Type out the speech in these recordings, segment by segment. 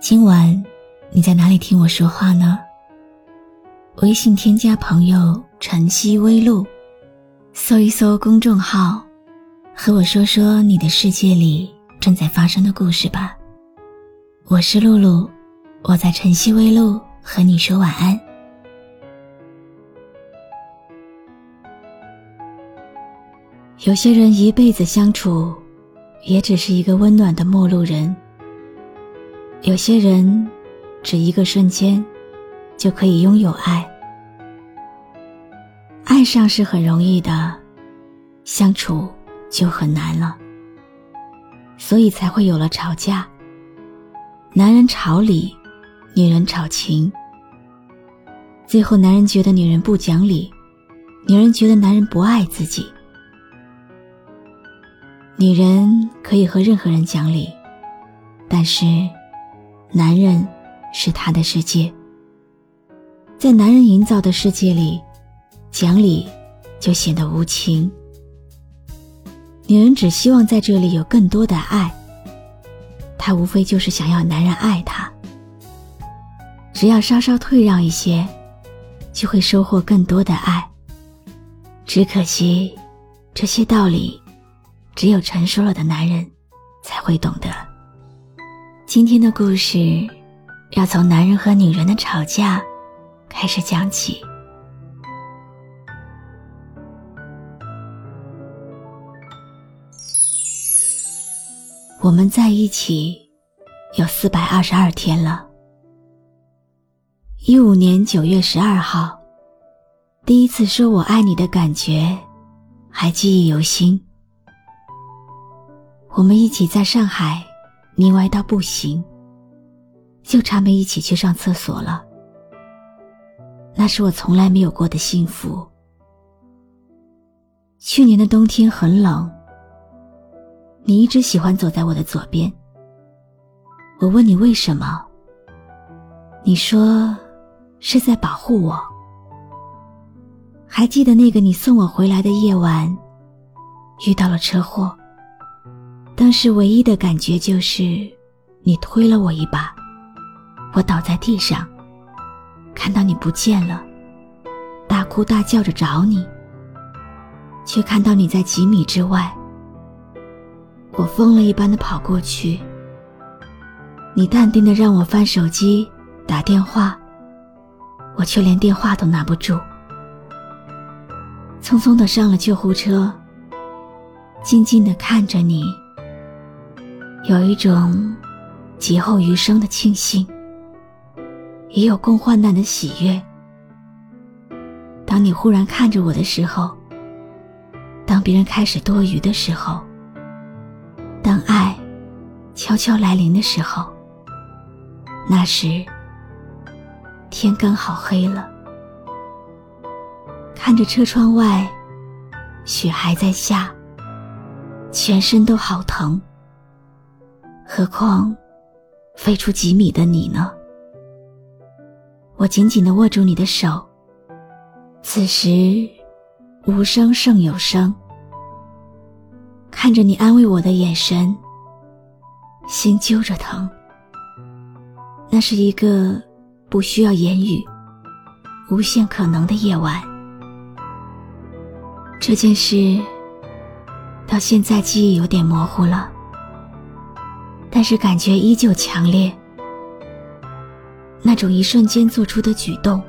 今晚你在哪里听我说话呢？微信添加朋友“晨曦微露”，搜一搜公众号，和我说说你的世界里正在发生的故事吧。我是露露，我在晨曦微露和你说晚安。有些人一辈子相处，也只是一个温暖的陌路人。有些人，只一个瞬间，就可以拥有爱。爱上是很容易的，相处就很难了。所以才会有了吵架。男人吵理，女人吵情。最后，男人觉得女人不讲理，女人觉得男人不爱自己。女人可以和任何人讲理，但是。男人是他的世界，在男人营造的世界里，讲理就显得无情。女人只希望在这里有更多的爱，她无非就是想要男人爱她。只要稍稍退让一些，就会收获更多的爱。只可惜，这些道理，只有成熟了的男人才会懂得。今天的故事要从男人和女人的吵架开始讲起。我们在一起有四百二十二天了。一五年九月十二号，第一次说我爱你的感觉还记忆犹新。我们一起在上海。腻歪到不行，就差没一起去上厕所了。那是我从来没有过的幸福。去年的冬天很冷，你一直喜欢走在我的左边。我问你为什么，你说是在保护我。还记得那个你送我回来的夜晚，遇到了车祸。当时唯一的感觉就是，你推了我一把，我倒在地上。看到你不见了，大哭大叫着找你，却看到你在几米之外。我疯了一般的跑过去，你淡定的让我翻手机打电话，我却连电话都拿不住，匆匆的上了救护车，静静的看着你。有一种劫后余生的庆幸，也有共患难的喜悦。当你忽然看着我的时候，当别人开始多余的时候，当爱悄悄来临的时候，那时天刚好黑了，看着车窗外雪还在下，全身都好疼。何况，飞出几米的你呢？我紧紧的握住你的手。此时，无声胜有声。看着你安慰我的眼神，心揪着疼。那是一个不需要言语、无限可能的夜晚。这件事，到现在记忆有点模糊了。但是感觉依旧强烈，那种一瞬间做出的举动，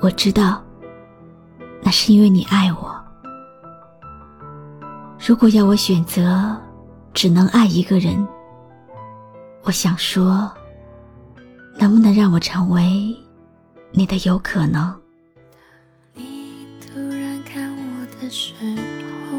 我知道，那是因为你爱我。如果要我选择，只能爱一个人，我想说，能不能让我成为你的有可能？你突然看我的时候，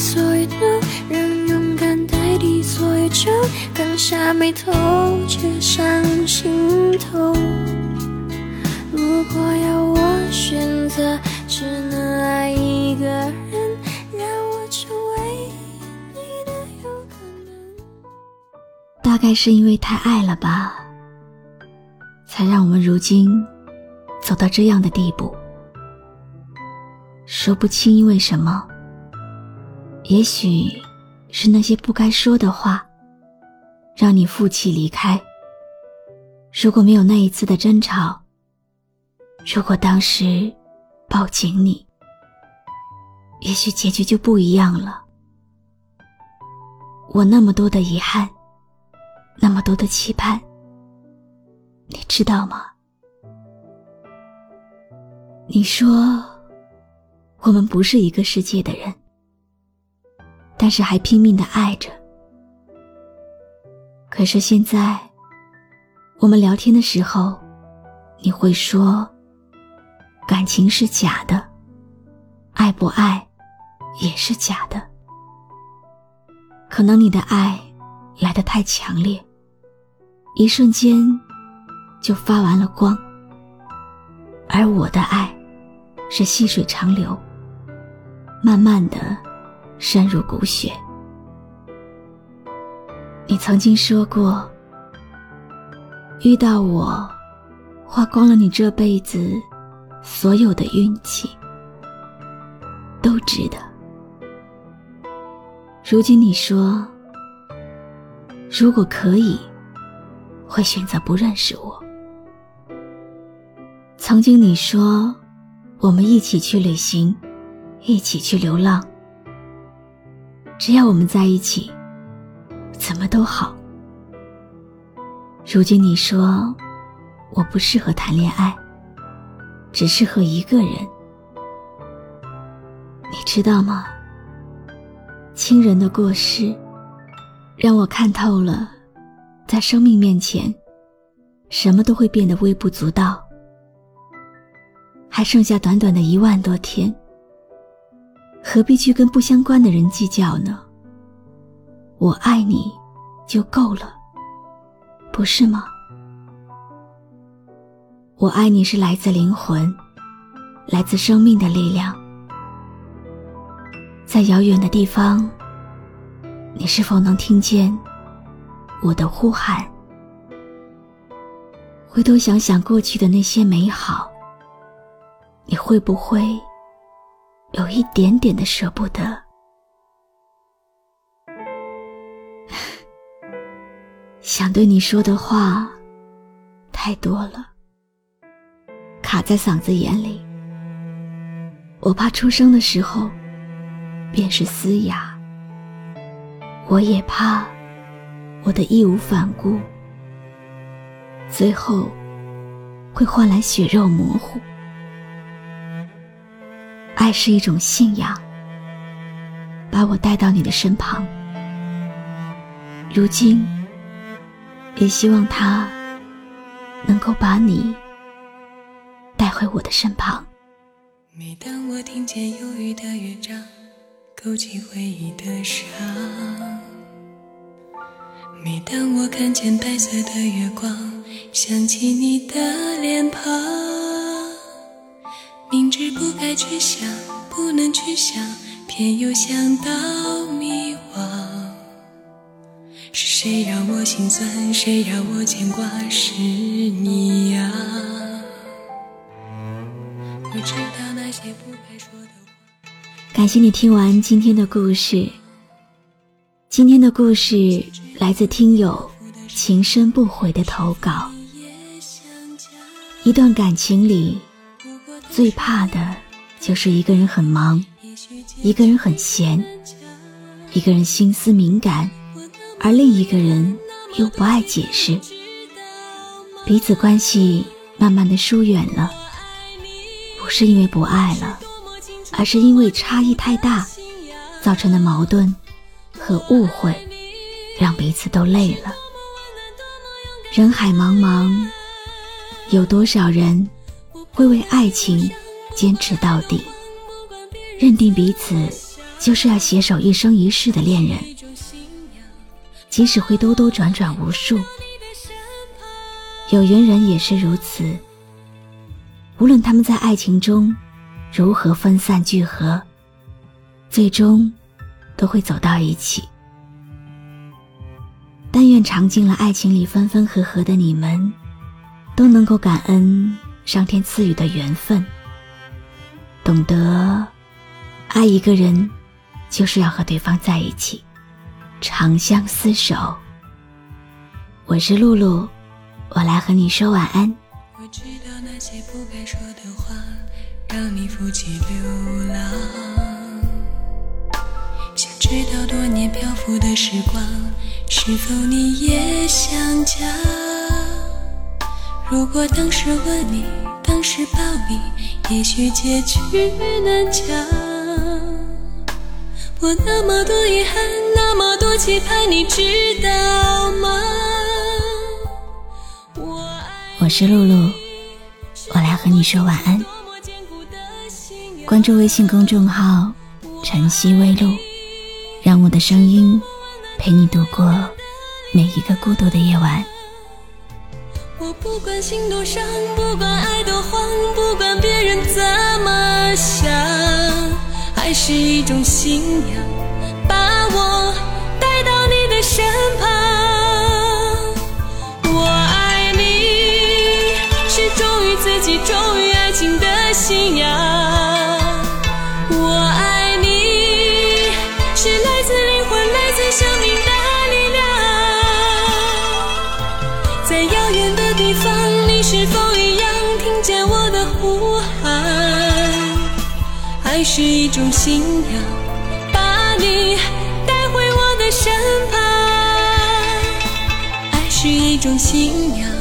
所有 no，让勇敢代替所有酒，刚下眉头，却上心头。如果要我选择，只能爱一个人，让我成为你的有可能。大概是因为太爱了吧，才让我们如今走到这样的地步。说不清因为什么，也许是那些不该说的话，让你负气离开。如果没有那一次的争吵，如果当时抱紧你，也许结局就不一样了。我那么多的遗憾。那么多的期盼，你知道吗？你说我们不是一个世界的人，但是还拼命的爱着。可是现在，我们聊天的时候，你会说感情是假的，爱不爱也是假的。可能你的爱来得太强烈。一瞬间就发完了光，而我的爱是细水长流，慢慢的深入骨血。你曾经说过，遇到我，花光了你这辈子所有的运气，都值得。如今你说，如果可以。会选择不认识我。曾经你说，我们一起去旅行，一起去流浪，只要我们在一起，怎么都好。如今你说，我不适合谈恋爱，只适合一个人。你知道吗？亲人的过世，让我看透了。在生命面前，什么都会变得微不足道。还剩下短短的一万多天，何必去跟不相关的人计较呢？我爱你，就够了，不是吗？我爱你是来自灵魂，来自生命的力量。在遥远的地方，你是否能听见？我的呼喊，回头想想过去的那些美好，你会不会有一点点的舍不得？想对你说的话太多了，卡在嗓子眼里，我怕出生的时候便是嘶哑，我也怕。我的义无反顾，最后会换来血肉模糊。爱是一种信仰，把我带到你的身旁。如今，也希望它能够把你带回我的身旁。每当我听见忧郁的乐章，勾起回忆的伤。每当我看见白色的月光，想起你的脸庞。明知不该去想，不能去想，偏又想到迷惘。是谁让我心酸？谁让我牵挂？是你呀。我知道那些不该说的话。感谢你听完今天的故事。今天的故事来自听友情深不悔的投稿。一段感情里，最怕的就是一个人很忙，一个人很闲，一个人心思敏感，而另一个人又不爱解释，彼此关系慢慢的疏远了。不是因为不爱了，而是因为差异太大，造成的矛盾和误会，让彼此都累了。人海茫茫。有多少人会为爱情坚持到底，认定彼此就是要携手一生一世的恋人，即使会兜兜转转无数。有缘人也是如此，无论他们在爱情中如何分散聚合，最终都会走到一起。但愿尝尽了爱情里分分合合的你们。都能够感恩上天赐予的缘分，懂得爱一个人就是要和对方在一起，长相厮守。我是露露，我来和你说晚安。我知道那些不该说的话，让你负气流浪。想知道多年漂浮的时光，是否你也想家？如果当时吻你，当时抱你，也许结局难讲。我那么多遗憾，那么多期盼，你知道吗？我是露露，我来和你说晚安。关注微信公众号“晨曦微露”，让我的声音陪你度过每一个孤独的夜晚。我不管心多伤，不管爱多慌，不管别人怎么想，爱是一种信仰，把我带到你的身旁。我爱你，是忠于自己，忠于爱情的信仰。爱是一种信仰，把你带回我的身旁。爱是一种信仰。